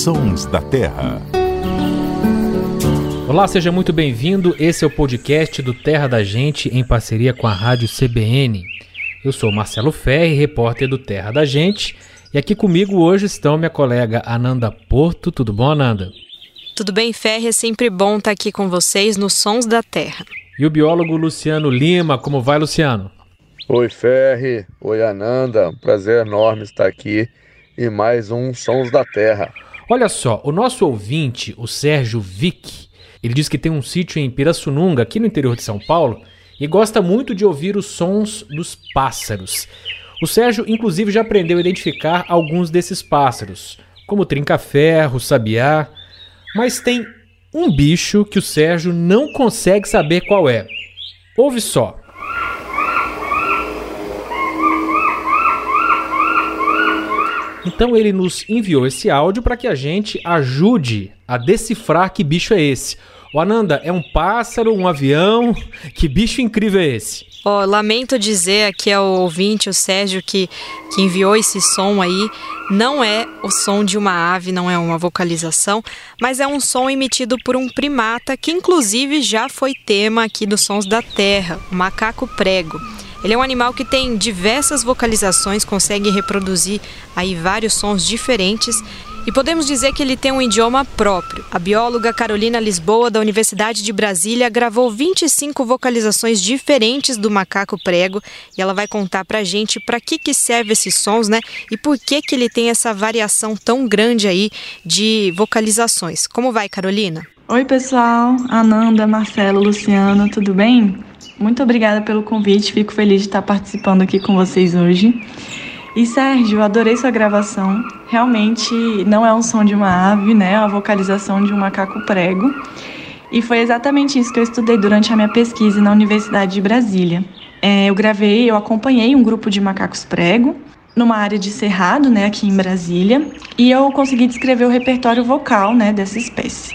Sons da Terra. Olá, seja muito bem-vindo. Esse é o podcast do Terra da Gente em parceria com a Rádio CBN. Eu sou Marcelo Ferri, repórter do Terra da Gente, e aqui comigo hoje estão minha colega Ananda Porto. Tudo bom, Ananda? Tudo bem, Ferri? É sempre bom estar aqui com vocês nos Sons da Terra. E o biólogo Luciano Lima. Como vai, Luciano? Oi, Ferri. Oi, Ananda. Prazer enorme estar aqui em mais um Sons da Terra. Olha só, o nosso ouvinte, o Sérgio Vick, ele diz que tem um sítio em Pirassununga, aqui no interior de São Paulo, e gosta muito de ouvir os sons dos pássaros. O Sérgio, inclusive, já aprendeu a identificar alguns desses pássaros, como trinca-ferro, sabiá, mas tem um bicho que o Sérgio não consegue saber qual é. Ouve só. Então ele nos enviou esse áudio para que a gente ajude a decifrar que bicho é esse. O Ananda, é um pássaro, um avião? Que bicho incrível é esse? Oh, lamento dizer aqui ao ouvinte, o Sérgio, que, que enviou esse som aí. Não é o som de uma ave, não é uma vocalização, mas é um som emitido por um primata que, inclusive, já foi tema aqui dos Sons da Terra, o macaco prego. Ele é um animal que tem diversas vocalizações, consegue reproduzir aí vários sons diferentes e podemos dizer que ele tem um idioma próprio. A bióloga Carolina Lisboa, da Universidade de Brasília, gravou 25 vocalizações diferentes do macaco prego e ela vai contar pra gente para que, que serve esses sons, né? E por que, que ele tem essa variação tão grande aí de vocalizações. Como vai, Carolina? Oi, pessoal. Ananda, Marcelo, Luciano, tudo bem? Muito obrigada pelo convite, fico feliz de estar participando aqui com vocês hoje. E Sérgio, adorei sua gravação. Realmente não é um som de uma ave, né? É a vocalização de um macaco prego. E foi exatamente isso que eu estudei durante a minha pesquisa na Universidade de Brasília. É, eu gravei, eu acompanhei um grupo de macacos prego numa área de cerrado, né, aqui em Brasília, e eu consegui descrever o repertório vocal, né, dessa espécie.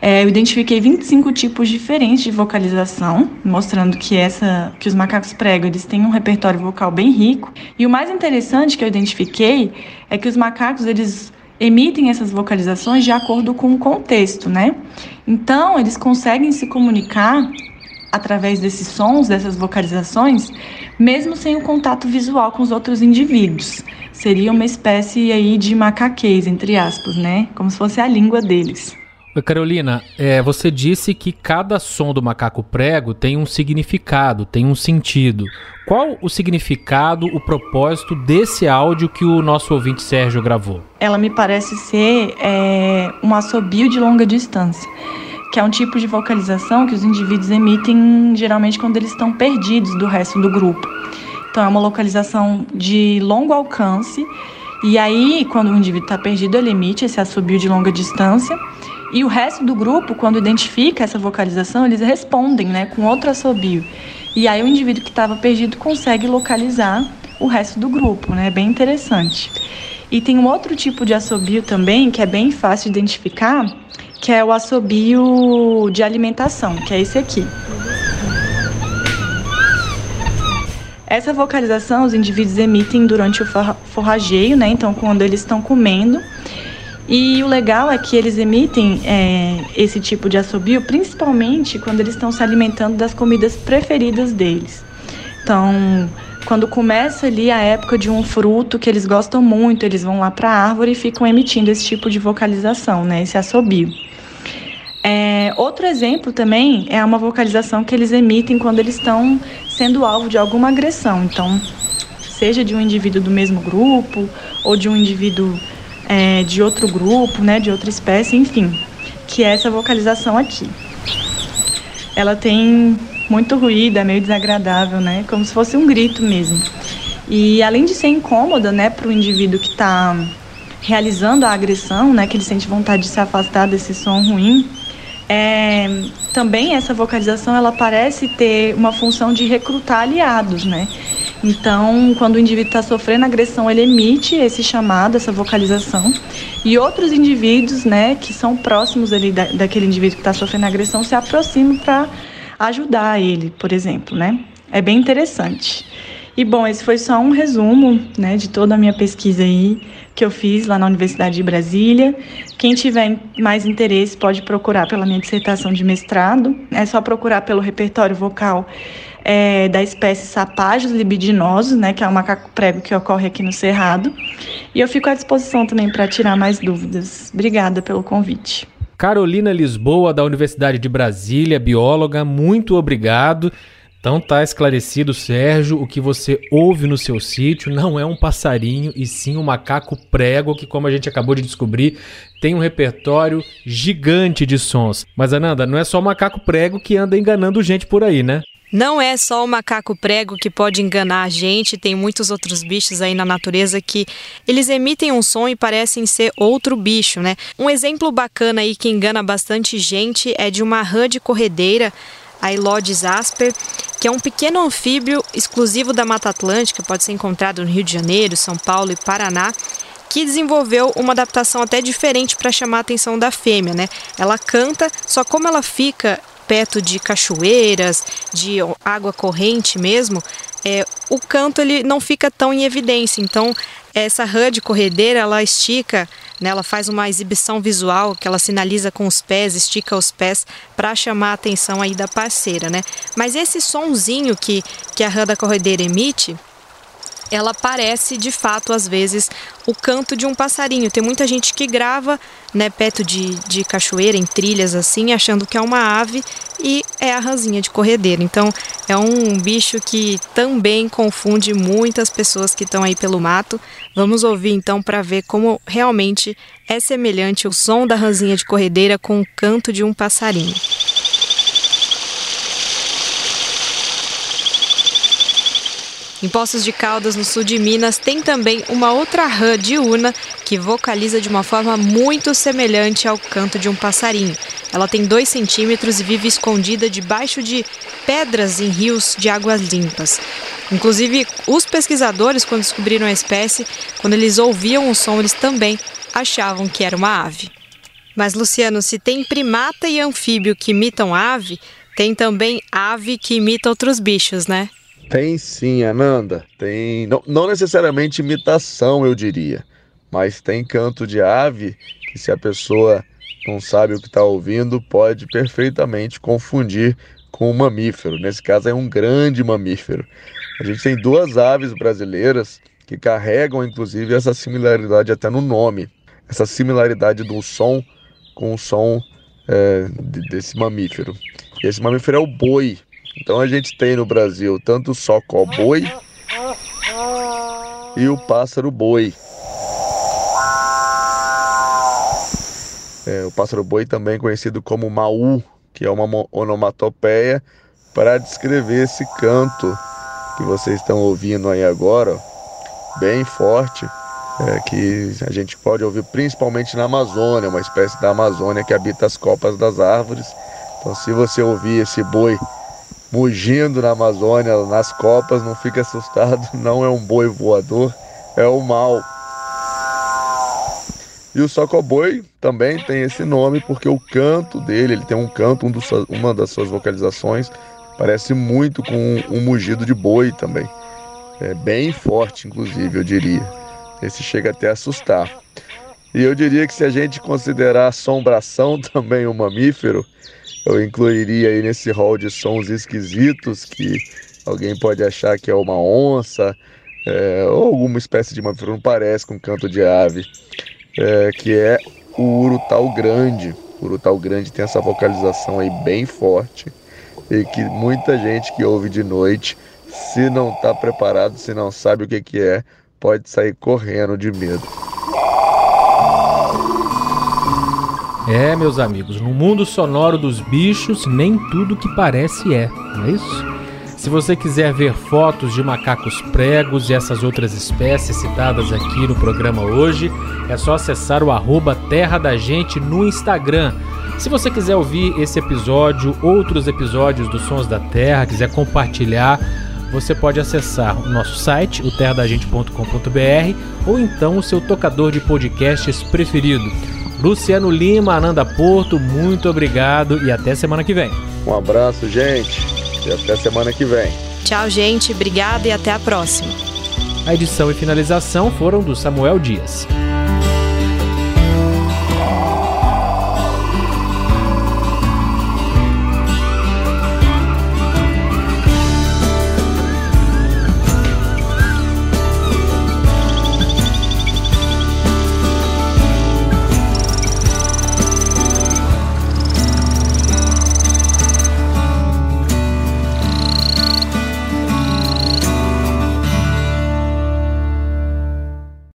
É, eu identifiquei 25 tipos diferentes de vocalização, mostrando que essa, que os macacos prego eles têm um repertório vocal bem rico. E o mais interessante que eu identifiquei é que os macacos eles emitem essas vocalizações de acordo com o contexto, né? Então eles conseguem se comunicar através desses sons, dessas vocalizações, mesmo sem o contato visual com os outros indivíduos. Seria uma espécie aí de macaquês, entre aspas, né? Como se fosse a língua deles. Carolina, é, você disse que cada som do macaco prego tem um significado, tem um sentido. Qual o significado, o propósito desse áudio que o nosso ouvinte Sérgio gravou? Ela me parece ser é, um assobio de longa distância, que é um tipo de vocalização que os indivíduos emitem geralmente quando eles estão perdidos do resto do grupo. Então é uma localização de longo alcance. E aí, quando o indivíduo está perdido, ele emite esse assobio de longa distância e o resto do grupo, quando identifica essa vocalização, eles respondem né, com outro assobio. E aí o indivíduo que estava perdido consegue localizar o resto do grupo, né? Bem interessante. E tem um outro tipo de assobio também, que é bem fácil de identificar, que é o assobio de alimentação, que é esse aqui. Essa vocalização os indivíduos emitem durante o forrageio, né? Então, quando eles estão comendo e o legal é que eles emitem é, esse tipo de assobio principalmente quando eles estão se alimentando das comidas preferidas deles. Então, quando começa ali a época de um fruto que eles gostam muito, eles vão lá para a árvore e ficam emitindo esse tipo de vocalização, né, esse assobio. É, outro exemplo também é uma vocalização que eles emitem quando eles estão sendo alvo de alguma agressão. Então, seja de um indivíduo do mesmo grupo ou de um indivíduo é, de outro grupo, né, de outra espécie, enfim, que é essa vocalização aqui. Ela tem muito ruído, é meio desagradável, né, como se fosse um grito mesmo. E além de ser incômoda, né, para o indivíduo que está realizando a agressão, né, que ele sente vontade de se afastar desse som ruim, é, também essa vocalização ela parece ter uma função de recrutar aliados, né? Então, quando o indivíduo está sofrendo agressão, ele emite esse chamado, essa vocalização, e outros indivíduos, né, que são próximos ali da, daquele indivíduo que está sofrendo agressão, se aproximam para ajudar ele, por exemplo, né? É bem interessante. E bom, esse foi só um resumo, né, de toda a minha pesquisa aí. que eu fiz lá na Universidade de Brasília. Quem tiver mais interesse pode procurar pela minha dissertação de mestrado. É só procurar pelo repertório vocal é, da espécie Sapágios libidinosos, né, que é o macaco prego que ocorre aqui no Cerrado. E eu fico à disposição também para tirar mais dúvidas. Obrigada pelo convite. Carolina Lisboa, da Universidade de Brasília, bióloga, muito obrigado. Então tá esclarecido, Sérgio, o que você ouve no seu sítio não é um passarinho e sim um macaco prego que, como a gente acabou de descobrir, tem um repertório gigante de sons. Mas Ananda, não é só o macaco prego que anda enganando gente por aí, né? Não é só o macaco prego que pode enganar a gente, tem muitos outros bichos aí na natureza que eles emitem um som e parecem ser outro bicho, né? Um exemplo bacana aí que engana bastante gente é de uma rã de corredeira, a Elodes asper, que é um pequeno anfíbio exclusivo da Mata Atlântica, pode ser encontrado no Rio de Janeiro, São Paulo e Paraná, que desenvolveu uma adaptação até diferente para chamar a atenção da fêmea, né? Ela canta, só como ela fica perto de cachoeiras, de água corrente mesmo, é, o canto ele não fica tão em evidência. Então, essa rã de corredeira, ela estica, né, ela faz uma exibição visual que ela sinaliza com os pés, estica os pés para chamar a atenção aí da parceira, né? Mas esse sonzinho que, que a rã da corredeira emite, ela parece de fato às vezes o canto de um passarinho. Tem muita gente que grava né, perto de, de cachoeira, em trilhas assim, achando que é uma ave e é a ranzinha de corredeira. Então é um bicho que também confunde muitas pessoas que estão aí pelo mato. Vamos ouvir então para ver como realmente é semelhante o som da ranzinha de corredeira com o canto de um passarinho. Em Poços de Caldas, no sul de Minas, tem também uma outra rã diurna que vocaliza de uma forma muito semelhante ao canto de um passarinho. Ela tem 2 centímetros e vive escondida debaixo de pedras em rios de águas limpas. Inclusive, os pesquisadores, quando descobriram a espécie, quando eles ouviam o som, eles também achavam que era uma ave. Mas, Luciano, se tem primata e anfíbio que imitam ave, tem também ave que imita outros bichos, né? Tem sim, Ananda. Tem. Não, não necessariamente imitação, eu diria. Mas tem canto de ave que, se a pessoa não sabe o que está ouvindo, pode perfeitamente confundir com um mamífero. Nesse caso, é um grande mamífero. A gente tem duas aves brasileiras que carregam, inclusive, essa similaridade até no nome. Essa similaridade do som com o som é, desse mamífero. E esse mamífero é o boi. Então a gente tem no Brasil tanto o socó-boi e o pássaro-boi. É, o pássaro-boi também conhecido como maú, que é uma onomatopeia para descrever esse canto que vocês estão ouvindo aí agora, bem forte, é, que a gente pode ouvir principalmente na Amazônia, uma espécie da Amazônia que habita as copas das árvores. Então, se você ouvir esse boi mugindo na Amazônia, nas copas, não fique assustado, não é um boi voador, é o mal. E o socoboi também tem esse nome porque o canto dele, ele tem um canto, um dos, uma das suas vocalizações, parece muito com um mugido de boi também. É bem forte, inclusive, eu diria. Esse chega até a assustar. E eu diria que se a gente considerar assombração também um mamífero, eu incluiria aí nesse rol de sons esquisitos que alguém pode achar que é uma onça é, ou alguma espécie de mamífero, não parece com canto de ave, é, que é o urutau grande. O urutau grande tem essa vocalização aí bem forte e que muita gente que ouve de noite, se não está preparado, se não sabe o que, que é, pode sair correndo de medo. É, meus amigos, no mundo sonoro dos bichos, nem tudo que parece é, não é isso? Se você quiser ver fotos de macacos pregos e essas outras espécies citadas aqui no programa hoje, é só acessar o arroba Terra da Gente no Instagram. Se você quiser ouvir esse episódio, outros episódios dos Sons da Terra, quiser compartilhar, você pode acessar o nosso site, o terradagente.com.br, ou então o seu tocador de podcasts preferido. Luciano Lima, Ananda Porto, muito obrigado e até semana que vem. Um abraço, gente, e até semana que vem. Tchau, gente, obrigado e até a próxima. A edição e finalização foram do Samuel Dias.